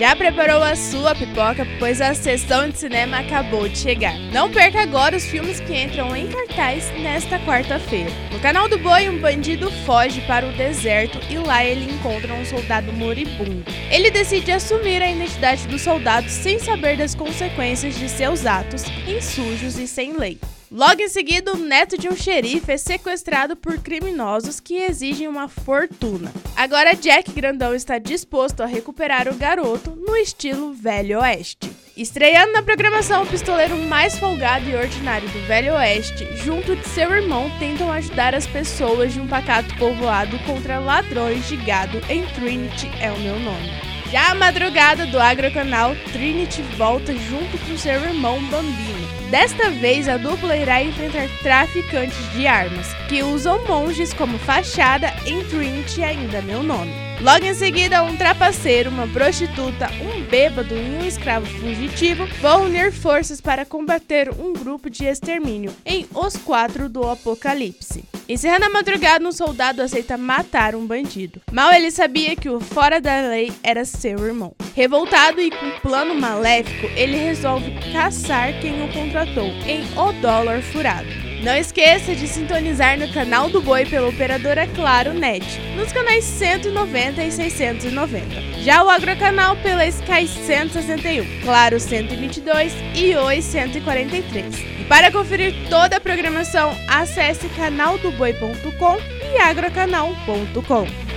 Já preparou a sua pipoca, pois a sessão de cinema acabou de chegar. Não perca agora os filmes que entram em cartaz nesta quarta-feira. No canal do Boi, um bandido foge para o deserto e lá ele encontra um soldado moribundo. Ele decide assumir a identidade do soldado sem saber das consequências de seus atos, insujos e sem lei. Logo em seguida, o neto de um xerife é sequestrado por criminosos que exigem uma fortuna. Agora, Jack Grandão está disposto a recuperar o garoto no estilo Velho Oeste. Estreando na programação, o pistoleiro mais folgado e ordinário do Velho Oeste, junto de seu irmão, tentam ajudar as pessoas de um pacato povoado contra ladrões de gado em Trinity é o meu nome. Já a madrugada do Agrocanal, Trinity volta junto com seu irmão Bambino. Desta vez, a dupla irá enfrentar traficantes de armas, que usam monges como fachada em Trinity ainda meu nome. Logo em seguida, um trapaceiro, uma prostituta, um bêbado e um escravo fugitivo vão unir forças para combater um grupo de extermínio em Os Quatro do Apocalipse. Encerrando a madrugada, um soldado aceita matar um bandido. Mal ele sabia que o fora da lei era seu irmão. Revoltado e com um plano maléfico, ele resolve caçar quem o contratou em O Dólar Furado. Não esqueça de sintonizar no canal do Boi pela operadora Claro Net, nos canais 190 e 690. Já o Agrocanal pela Sky 161, Claro 122 e Oi 143. E para conferir toda a programação, acesse canaldoboi.com e agrocanal.com.